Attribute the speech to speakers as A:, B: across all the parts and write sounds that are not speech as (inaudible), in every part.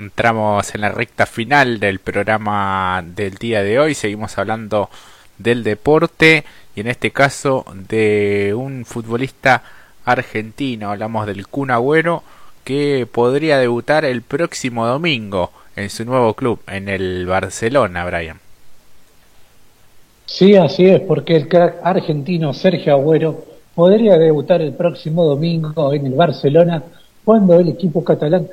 A: Entramos en la recta final del programa del día de hoy. Seguimos hablando del deporte y en este caso de un futbolista argentino. Hablamos del Kun Agüero que podría debutar el próximo domingo en su nuevo club, en el Barcelona, Brian.
B: Sí, así es, porque el crack argentino Sergio Agüero podría debutar el próximo domingo en el Barcelona cuando el equipo catalán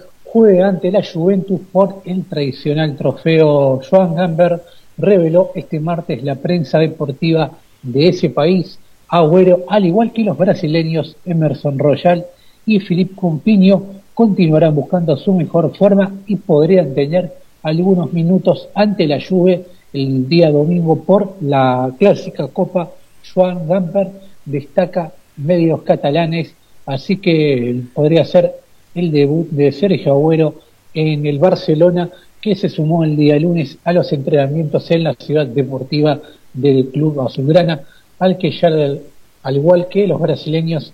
B: ante la Juventus por el tradicional trofeo Joan Gamber, reveló este martes la prensa deportiva de ese país. Agüero, al igual que los brasileños Emerson Royal y Philippe Compinho, continuarán buscando su mejor forma y podrían tener algunos minutos ante la Juve el día domingo por la clásica Copa Joan Gamper, destaca medios catalanes, así que podría ser el debut de Sergio Agüero en el Barcelona, que se sumó el día lunes a los entrenamientos en la ciudad deportiva del club azulgrana, al que ya, al igual que los brasileños,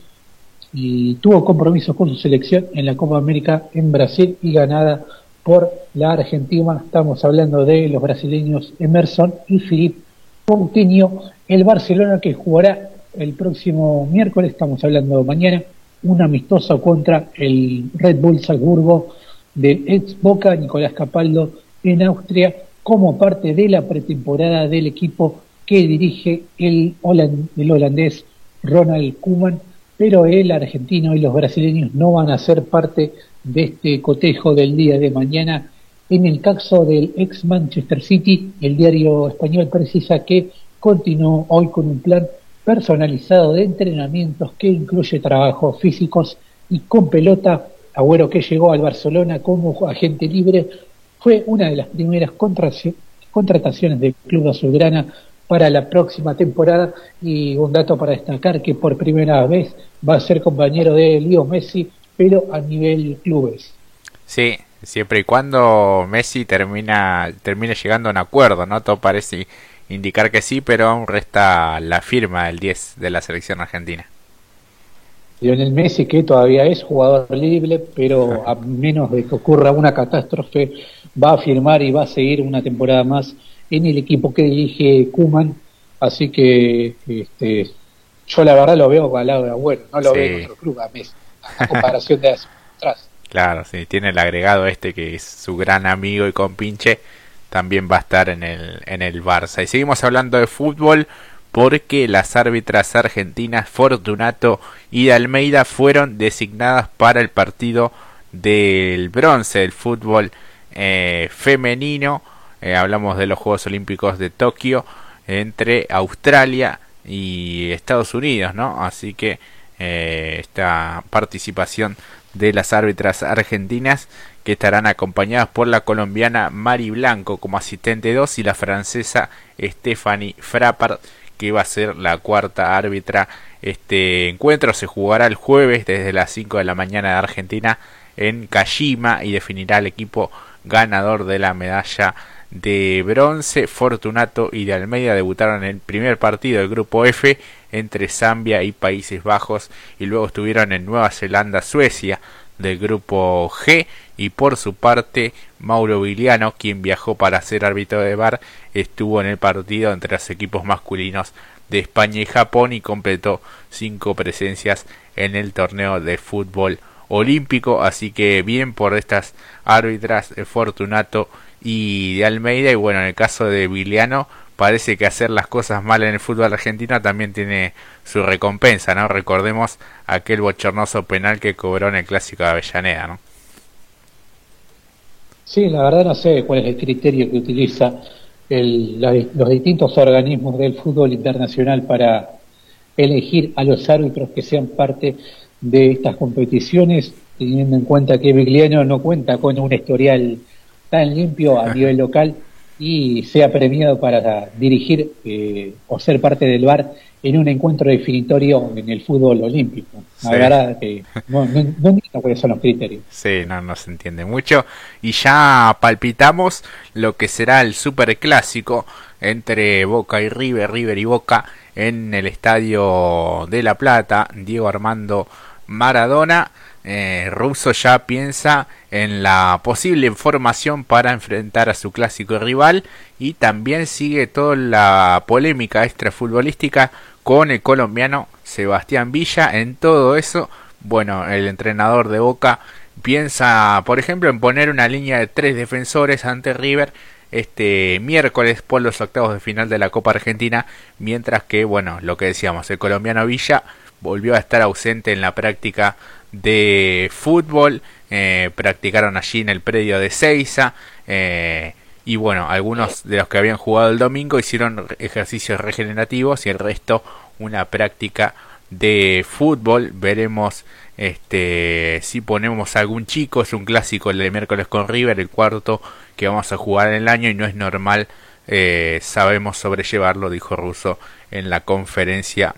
B: y tuvo compromisos con su selección en la Copa América en Brasil y ganada por la Argentina. Estamos hablando de los brasileños Emerson y Filipe Coutinho. El Barcelona que jugará el próximo miércoles, estamos hablando mañana, una amistosa contra el Red Bull Salzburgo del ex Boca Nicolás Capaldo en Austria como parte de la pretemporada del equipo que dirige el, holandés Ronald Koeman, pero el argentino y los brasileños no van a ser parte de este cotejo del día de mañana. En el caso del ex Manchester City, el diario español precisa que continuó hoy con un plan personalizado de entrenamientos que incluye trabajos físicos y con pelota. Agüero que llegó al Barcelona como agente libre fue una de las primeras contrataciones del club azulgrana para la próxima temporada y un dato para destacar que por primera vez va a ser compañero de Leo Messi pero a nivel clubes.
A: Sí, siempre y cuando Messi termina termine llegando a un acuerdo, ¿no? Todo parece indicar que sí, pero aún resta la firma del 10 de la selección argentina.
B: Lionel Messi, que todavía es jugador libre, pero a menos de que ocurra una catástrofe, va a firmar y va a seguir una temporada más en el equipo que dirige Kuman. Así que este, yo la verdad lo veo al lado de Agüero, no lo veo en otro club a Messi, a comparación de atrás. (laughs)
A: Claro, sí, tiene el agregado este que es su gran amigo y compinche también va a estar en el, en el Barça. Y seguimos hablando de fútbol porque las árbitras argentinas Fortunato y Almeida fueron designadas para el partido del bronce del fútbol eh, femenino. Eh, hablamos de los Juegos Olímpicos de Tokio entre Australia y Estados Unidos, ¿no? Así que eh, esta participación de las árbitras argentinas que estarán acompañadas por la colombiana Mari Blanco como asistente 2 y la francesa Stephanie Frappard que va a ser la cuarta árbitra. Este encuentro se jugará el jueves desde las 5 de la mañana de Argentina en Kashima y definirá el equipo ganador de la medalla de bronce. Fortunato y de Almeida debutaron en el primer partido del grupo F entre Zambia y Países Bajos y luego estuvieron en Nueva Zelanda, Suecia del grupo G y por su parte Mauro Viliano, quien viajó para ser árbitro de bar, estuvo en el partido entre los equipos masculinos de España y Japón y completó cinco presencias en el torneo de fútbol olímpico, así que bien por estas árbitras Fortunato y de Almeida. Y bueno en el caso de Viliano parece que hacer las cosas mal en el fútbol argentino también tiene su recompensa, ¿no? Recordemos aquel bochornoso penal que cobró en el clásico de Avellaneda, ¿no?
B: Sí, la verdad no sé cuál es el criterio que utiliza los distintos organismos del fútbol internacional para elegir a los árbitros que sean parte de estas competiciones, teniendo en cuenta que Vigliano no cuenta con un historial tan limpio a (laughs) nivel local y sea premiado para dirigir eh, o ser parte del VAR en un encuentro definitorio en el fútbol olímpico. La verdad que no, entiendo cuáles son los criterios.
A: Sí, no, no se entiende mucho. Y ya palpitamos lo que será el superclásico entre Boca y River, River y Boca en el estadio de La Plata, Diego Armando Maradona. eh, Russo ya piensa en la posible formación para enfrentar a su clásico rival y también sigue toda la polémica extrafutbolística con el colombiano Sebastián Villa. En todo eso, bueno, el entrenador de Boca piensa, por ejemplo, en poner una línea de tres defensores ante River este miércoles por los octavos de final de la Copa Argentina, mientras que, bueno, lo que decíamos, el colombiano Villa volvió a estar ausente en la práctica de fútbol, eh, practicaron allí en el predio de Seiza, eh, y bueno, algunos de los que habían jugado el domingo hicieron ejercicios regenerativos y el resto una práctica de fútbol. Veremos este si ponemos algún chico, es un clásico el de miércoles con River, el cuarto que vamos a jugar en el año y no es normal, eh, sabemos sobrellevarlo, dijo Russo en la conferencia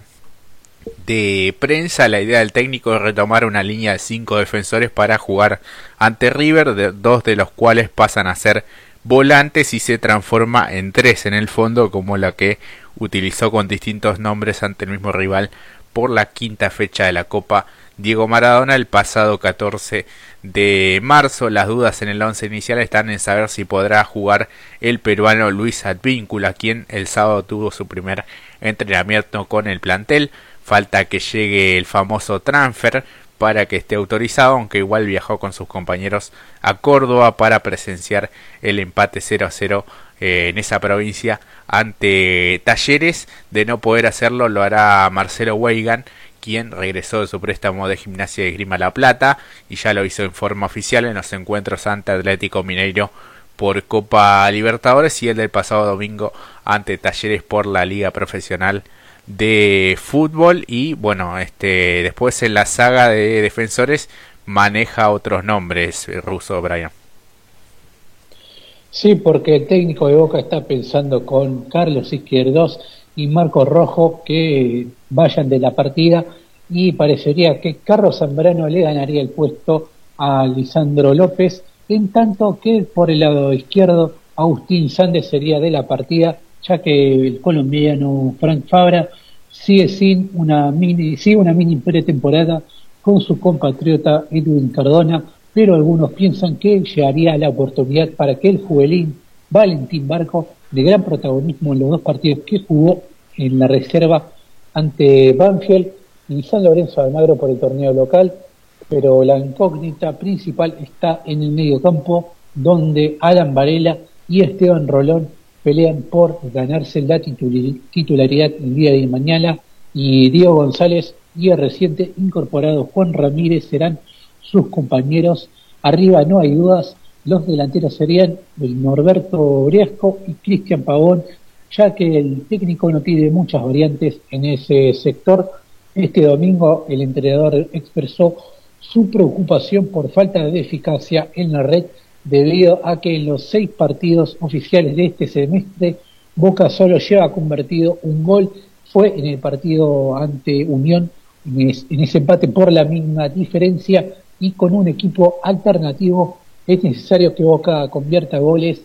A: de prensa. La idea del técnico es retomar una línea de cinco defensores para jugar ante River, dos de los cuales pasan a ser volantes y se transforma en tres en el fondo, como la que utilizó con distintos nombres ante el mismo rival por la quinta fecha de la Copa Diego Maradona el pasado 14 de marzo. Las dudas en el once inicial están en saber si podrá jugar el peruano Luis Advíncula, quien el sábado tuvo su primer entrenamiento con el plantel. Falta que llegue el famoso transfer para que esté autorizado, aunque igual viajó con sus compañeros a Córdoba para presenciar el empate 0 a 0 eh, en esa provincia ante Talleres. De no poder hacerlo, lo hará Marcelo Weigan, quien regresó de su préstamo de Gimnasia de Grima La Plata y ya lo hizo en forma oficial en los encuentros ante Atlético Mineiro por Copa Libertadores y el del pasado domingo ante Talleres por la Liga Profesional de fútbol y bueno, este después en la saga de defensores maneja otros nombres eh, ruso Brian.
B: Sí, porque el técnico de Boca está pensando con Carlos Izquierdos y Marco Rojo que vayan de la partida y parecería que Carlos Zambrano le ganaría el puesto a Lisandro López, en tanto que por el lado izquierdo Agustín Sández sería de la partida ya que el colombiano Frank Fabra sigue sin una mini, sigue una mini pretemporada con su compatriota Edwin Cardona, pero algunos piensan que llegaría la oportunidad para que el juvenil Valentín Barco, de gran protagonismo en los dos partidos que jugó en la reserva ante Banfield y San Lorenzo Almagro por el torneo local, pero la incógnita principal está en el medio campo, donde Alan Varela y Esteban Rolón pelean por ganarse la titularidad el día de mañana y Diego González y el reciente incorporado Juan Ramírez serán sus compañeros. Arriba no hay dudas, los delanteros serían el Norberto Briasco y Cristian Pavón, ya que el técnico no tiene muchas variantes en ese sector. Este domingo el entrenador expresó su preocupación por falta de eficacia en la red debido a que en los seis partidos oficiales de este semestre Boca solo lleva convertido un gol, fue en el partido ante Unión, en ese empate por la misma diferencia y con un equipo alternativo. Es necesario que Boca convierta goles,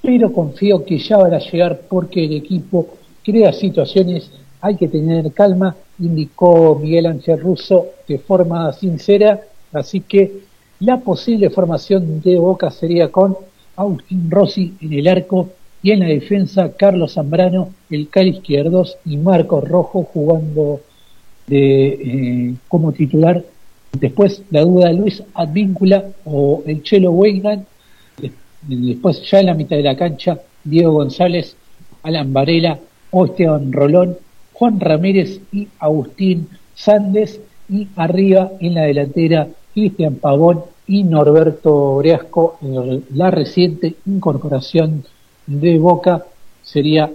B: pero confío que ya van a llegar porque el equipo crea situaciones, hay que tener calma, indicó Miguel Ángel Russo de forma sincera, así que la posible formación de Boca sería con Agustín Rossi en el arco y en la defensa Carlos Zambrano, el cal izquierdos y Marcos Rojo jugando de, eh, como titular. Después la duda Luis Advíncula o el Chelo Weigan. Después ya en la mitad de la cancha Diego González, Alan Varela, Esteban Rolón, Juan Ramírez y Agustín Sández y arriba en la delantera Cristian Pavón y Norberto Breasco. La reciente incorporación de Boca sería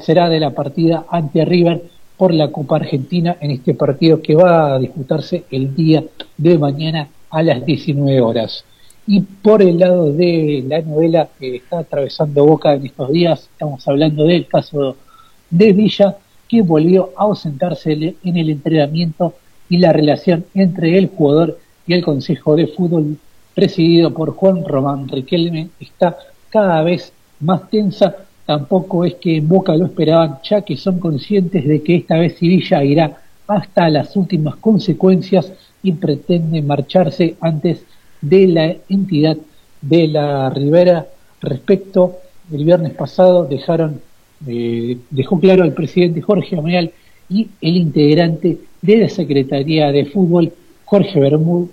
B: será de la partida ante River por la Copa Argentina en este partido que va a disputarse el día de mañana a las 19 horas. Y por el lado de la novela que está atravesando Boca en estos días, estamos hablando del caso de Villa, que volvió a ausentarse en el entrenamiento y la relación entre el jugador y el Consejo de Fútbol, presidido por Juan Román Riquelme, está cada vez más tensa. Tampoco es que en Boca lo esperaban, ya que son conscientes de que esta vez Sevilla irá hasta las últimas consecuencias y pretende marcharse antes de la entidad de la Ribera. Respecto, el viernes pasado dejaron, eh, dejó claro al presidente Jorge Ameal y el integrante de la Secretaría de Fútbol, Jorge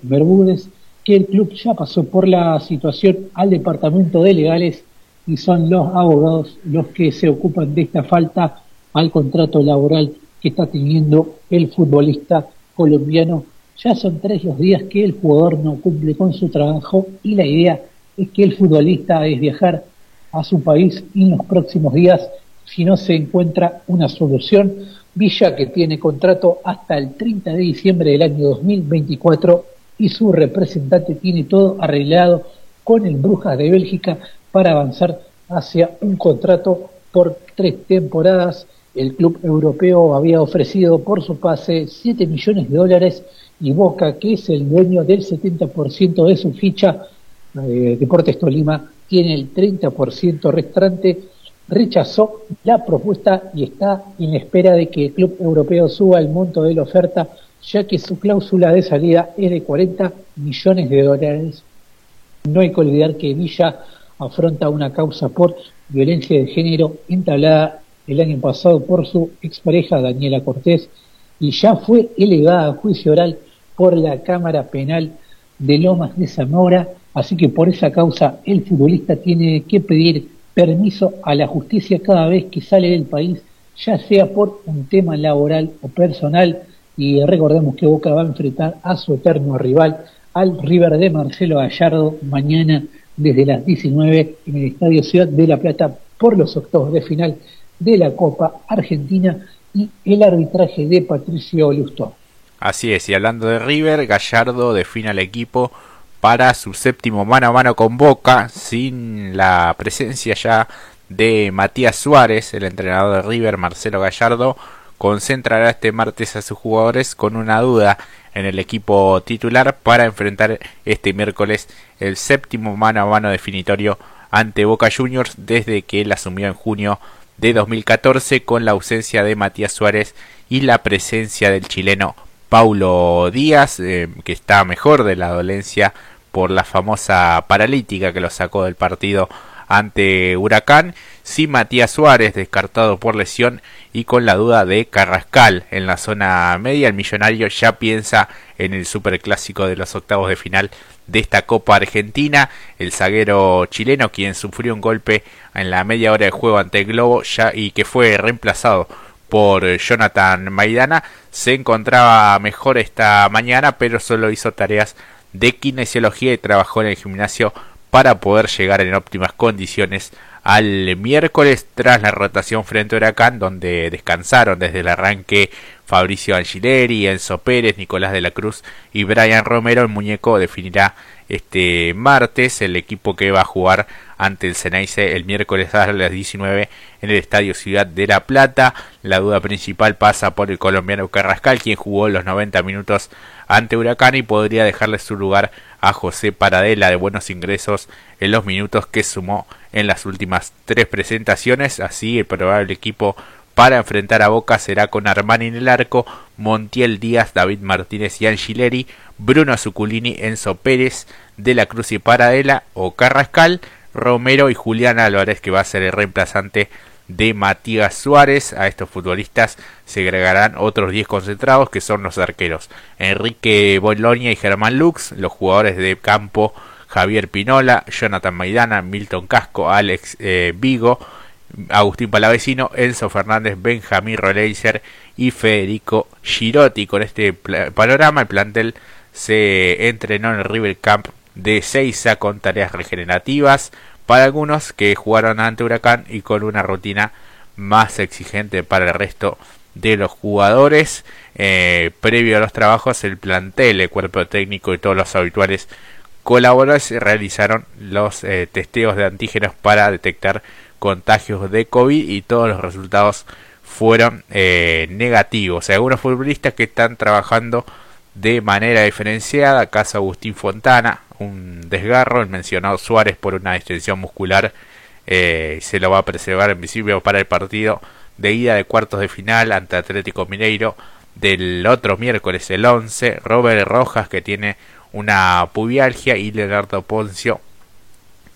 B: Bermúdez, que el club ya pasó por la situación al departamento de legales y son los abogados los que se ocupan de esta falta al contrato laboral que está teniendo el futbolista colombiano. Ya son tres los días que el jugador no cumple con su trabajo y la idea es que el futbolista es viajar a su país en los próximos días si no se encuentra una solución. Villa que tiene contrato hasta el 30 de diciembre del año 2024 y su representante tiene todo arreglado con el Brujas de Bélgica para avanzar hacia un contrato por tres temporadas. El club europeo había ofrecido por su pase 7 millones de dólares y Boca, que es el dueño del 70% de su ficha, eh, Deportes Tolima tiene el 30% restante, rechazó la propuesta y está en espera de que el club europeo suba el monto de la oferta, ya que su cláusula de salida es de 40 millones de dólares. No hay que olvidar que Villa afronta una causa por violencia de género entablada el año pasado por su expareja Daniela Cortés y ya fue elevada a juicio oral por la Cámara Penal de Lomas de Zamora, así que por esa causa el futbolista tiene que pedir permiso a la justicia cada vez que sale del país, ya sea por un tema laboral o personal, y recordemos que Boca va a enfrentar a su eterno rival, al River de Marcelo Gallardo, mañana desde las 19 en el Estadio Ciudad de La Plata por los octavos de final de la Copa Argentina y el arbitraje de Patricio Lustó.
A: Así es, y hablando de River, Gallardo define al equipo para su séptimo mano a mano con Boca, sin la presencia ya de Matías Suárez, el entrenador de River, Marcelo Gallardo, concentrará este martes a sus jugadores con una duda en el equipo titular para enfrentar este miércoles el séptimo mano a mano definitorio ante Boca Juniors desde que él asumió en junio de 2014 con la ausencia de Matías Suárez y la presencia del chileno Paulo Díaz eh, que está mejor de la dolencia por la famosa paralítica que lo sacó del partido ante Huracán, sí Matías Suárez descartado por lesión y con la duda de Carrascal en la zona media, el millonario ya piensa en el superclásico de los octavos de final de esta Copa Argentina, el zaguero chileno quien sufrió un golpe en la media hora de juego ante el Globo ya y que fue reemplazado por Jonathan Maidana se encontraba mejor esta mañana pero solo hizo tareas de kinesiología y trabajó en el gimnasio para poder llegar en óptimas condiciones al miércoles tras la rotación frente a Huracán donde descansaron desde el arranque Fabricio Angileri, Enzo Pérez, Nicolás de la Cruz y Brian Romero. El muñeco definirá este martes el equipo que va a jugar ante el Ceneice el miércoles a las 19 en el Estadio Ciudad de La Plata. La duda principal pasa por el colombiano Carrascal, quien jugó los 90 minutos ante Huracán y podría dejarle su lugar a José Paradela de buenos ingresos en los minutos que sumó en las últimas tres presentaciones. Así el probable equipo para enfrentar a Boca será con Armani en el arco, Montiel Díaz, David Martínez y Angileri, Bruno Zuculini, Enzo Pérez, De la Cruz y Paradela o Carrascal, Romero y Julián Álvarez que va a ser el reemplazante de Matías Suárez. A estos futbolistas se agregarán otros 10 concentrados que son los arqueros Enrique Bolonia y Germán Lux, los jugadores de campo Javier Pinola, Jonathan Maidana, Milton Casco, Alex eh, Vigo, Agustín Palavecino, Enzo Fernández, Benjamín Roleiser y Federico Girotti. Con este panorama el plantel se entrenó en el River Camp de Seiza con tareas regenerativas, para algunos que jugaron ante Huracán y con una rutina más exigente para el resto de los jugadores. Eh, previo a los trabajos, el plantel, el cuerpo técnico y todos los habituales colaboradores realizaron los eh, testeos de antígenos para detectar contagios de COVID y todos los resultados fueron eh, negativos. Hay algunos futbolistas que están trabajando de manera diferenciada, caso Agustín Fontana, un desgarro, el mencionado Suárez por una extensión muscular eh, se lo va a preservar en principio para el partido de ida de cuartos de final ante Atlético Mineiro del otro miércoles, el 11, Robert Rojas que tiene una pubialgia y Leonardo Poncio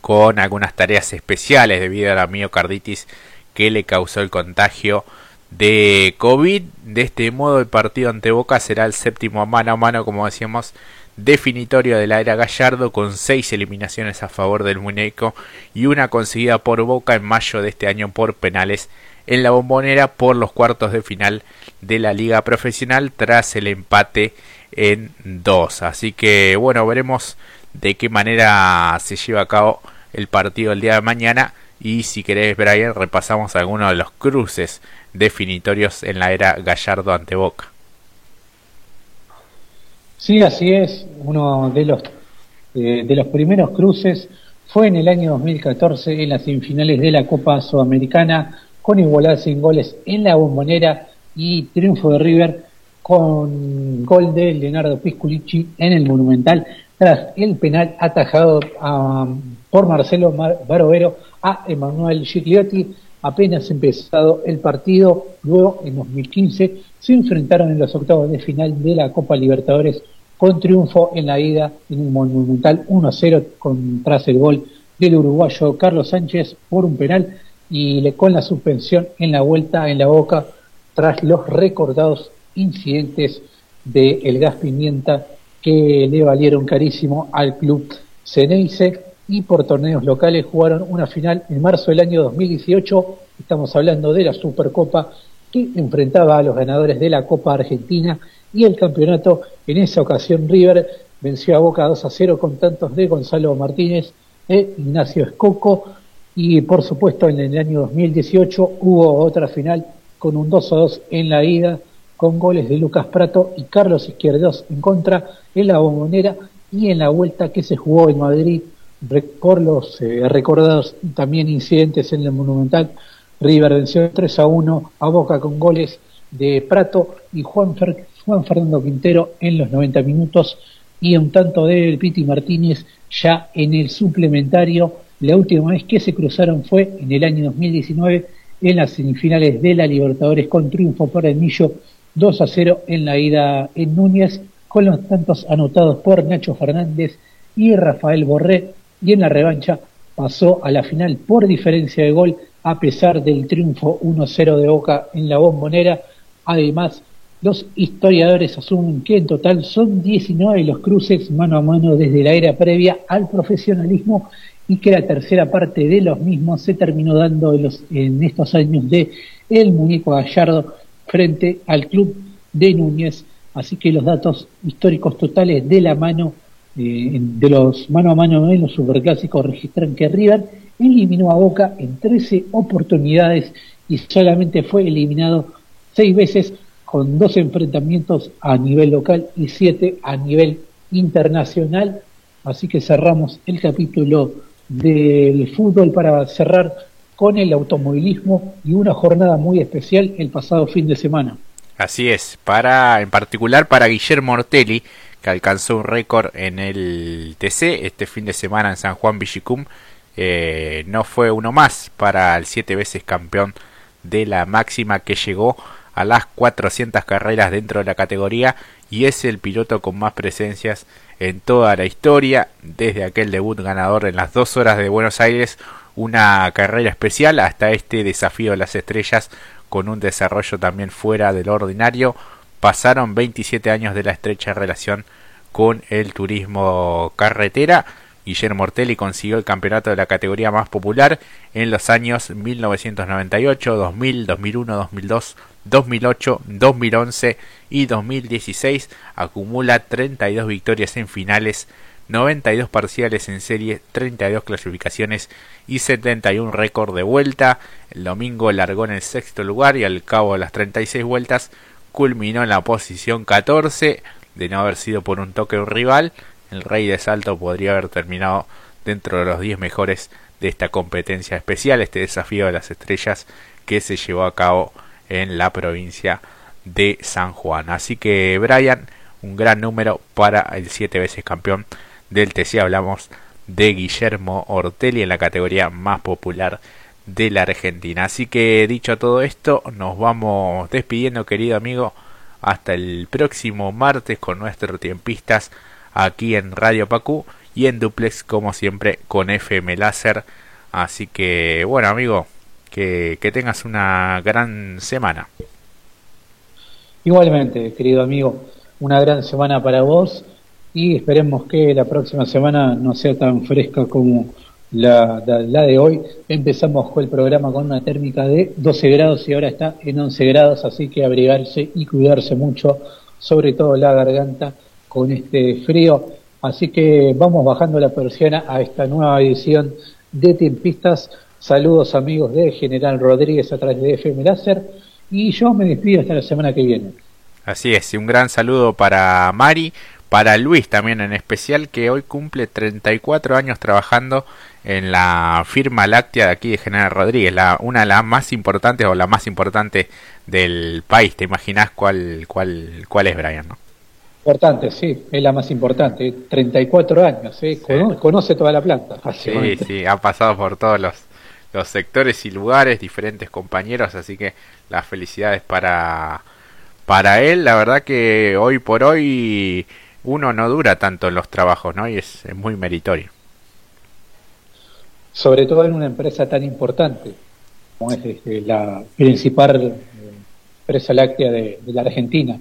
A: con algunas tareas especiales debido a la miocarditis que le causó el contagio de COVID. De este modo el partido ante Boca será el séptimo mano a mano, como decíamos, definitorio de la era Gallardo con seis eliminaciones a favor del muñeco y una conseguida por Boca en mayo de este año por penales en la bombonera por los cuartos de final de la liga profesional tras el empate en dos. Así que bueno, veremos de qué manera se lleva a cabo el partido el día de mañana y si querés Brian repasamos algunos de los cruces definitorios en la era Gallardo ante Boca.
B: Sí, así es. Uno de los eh, de los primeros cruces fue en el año 2014 en las semifinales de la Copa Sudamericana con igualdad sin goles en la bombonera y triunfo de River con gol de Leonardo Pisculici en el Monumental tras el penal atajado por Marcelo Barovero a Emanuel Gigliotti. Apenas empezado el partido, luego en 2015 se enfrentaron en los octavos de final de la Copa Libertadores con triunfo en la ida en el Monumental 1-0 tras el gol del uruguayo Carlos Sánchez por un penal y con la suspensión en la vuelta en la boca tras los recordados incidentes de gas pimienta que le valieron carísimo al club Ceneice y por torneos locales jugaron una final en marzo del año 2018, estamos hablando de la Supercopa que enfrentaba a los ganadores de la Copa Argentina y el campeonato, en esa ocasión River venció a Boca 2 a 0 con tantos de Gonzalo Martínez e Ignacio Escoco. Y por supuesto en el año 2018 hubo otra final con un 2 a 2 en la ida con goles de Lucas Prato y Carlos Izquierdos en contra en la bombonera y en la vuelta que se jugó en Madrid por los eh, recordados también incidentes en el Monumental. River venció 3 a 1 a Boca con goles de Prato y Juan, Fernando Quintero en los 90 minutos y un tanto de Piti Martínez ya en el suplementario la última vez que se cruzaron fue en el año 2019 en las semifinales de la Libertadores con triunfo por el Millo 2 a 0 en la ida en Núñez con los tantos anotados por Nacho Fernández y Rafael Borré y en la revancha pasó a la final por diferencia de gol a pesar del triunfo 1-0 de Boca en la bombonera. Además, los historiadores asumen que en total son 19 los cruces mano a mano desde la era previa al profesionalismo y que la tercera parte de los mismos se terminó dando en, los, en estos años de el muñeco Gallardo frente al club de Núñez. Así que los datos históricos totales de la mano, eh, de los mano a mano en los superclásicos registran que River eliminó a Boca en 13 oportunidades y solamente fue eliminado seis veces con dos enfrentamientos a nivel local y siete a nivel internacional. Así que cerramos el capítulo del fútbol para cerrar con el automovilismo y una jornada muy especial el pasado fin de semana.
A: Así es, para en particular para Guillermo Ortelli, que alcanzó un récord en el TC este fin de semana en San Juan Villicum. Eh, no fue uno más para el siete veces campeón de la máxima que llegó a las 400 carreras dentro de la categoría y es el piloto con más presencias en toda la historia, desde aquel debut ganador en las dos horas de Buenos Aires, una carrera especial hasta este desafío de las estrellas con un desarrollo también fuera del ordinario. Pasaron 27 años de la estrecha relación con el turismo carretera. Guillermo Ortelli consiguió el campeonato de la categoría más popular en los años 1998, 2000, 2001, 2002, 2008, 2011 y 2016 acumula 32 victorias en finales, 92 parciales en serie, 32 clasificaciones y 71 récord de vuelta. El domingo largó en el sexto lugar y al cabo de las 36 vueltas culminó en la posición 14 de no haber sido por un toque un rival. El rey de salto podría haber terminado dentro de los 10 mejores de esta competencia especial, este desafío de las estrellas que se llevó a cabo en la provincia de San Juan. Así que Brian, un gran número para el siete veces campeón del TC. Hablamos de Guillermo Ortelli en la categoría más popular de la Argentina. Así que dicho todo esto, nos vamos despidiendo, querido amigo. hasta el próximo martes con nuestros tiempistas aquí en Radio Pacú y en duplex como siempre con FM Láser. Así que bueno amigo, que, que tengas una gran semana.
B: Igualmente, querido amigo, una gran semana para vos y esperemos que la próxima semana no sea tan fresca como la, de hoy. Empezamos con el programa con una térmica de 12 grados y ahora está en 11 grados, así que abrigarse y cuidarse mucho, sobre todo la garganta con este frío. Así que vamos bajando la persiana a esta nueva edición de Tiempistas. Saludos amigos de General Rodríguez a través de FM Láser y yo me despido hasta la semana que viene.
A: Así es, y un gran saludo para Mari, para Luis también en especial, que hoy cumple 34 años trabajando en la firma láctea de aquí de General Rodríguez, la, una de las más importantes o la más importante del país. ¿Te imaginas cuál, cuál, cuál es, Brian? ¿no?
B: Importante, sí, es la más importante. 34 años, ¿eh? Conoce, toda la planta.
A: Sí, sí, ha pasado por todos los, los sectores y lugares, diferentes compañeros, así que las felicidades para, para él. La verdad que hoy por hoy uno no dura tanto en los trabajos, ¿no? Y es, muy meritorio.
B: Sobre todo en una empresa tan importante como es este, la principal eh, empresa láctea de, la Argentina.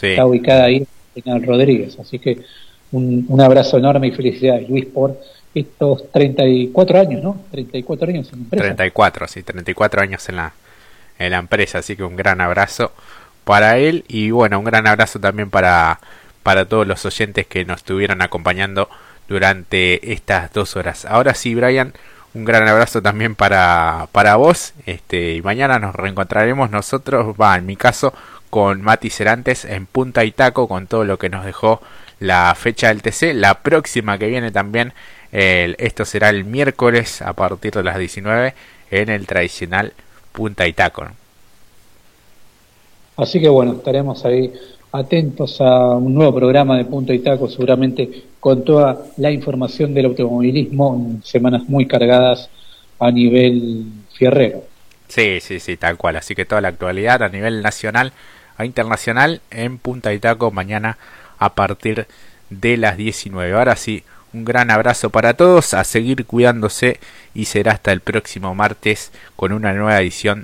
B: Está ubicada ahí en Rodríguez. Así que un, un, abrazo enorme y felicidades, Luis, por estos 34 años, ¿no? 34 años en la empresa.
A: 34, sí, 34 años en la, en la empresa. Así que un gran abrazo para él y bueno, un gran abrazo también para para todos los oyentes que nos estuvieron acompañando durante estas dos horas. Ahora sí, Brian, un gran abrazo también para, para vos. Este, y mañana nos reencontraremos nosotros, va, en mi caso, con Mati Cerantes en Punta y Taco, con todo lo que nos dejó la fecha del TC. La próxima que viene también, esto será el miércoles a partir de las 19 en el tradicional Punta y Taco.
B: Así que bueno, estaremos ahí atentos a un nuevo programa de Punto y Taco, seguramente con toda la información del automovilismo en semanas muy cargadas a nivel fierrero.
A: Sí, sí, sí, tal cual. Así que toda la actualidad a nivel nacional e internacional en Punta y Taco mañana a partir de las 19. Ahora sí, un gran abrazo para todos, a seguir cuidándose y será hasta el próximo martes con una nueva edición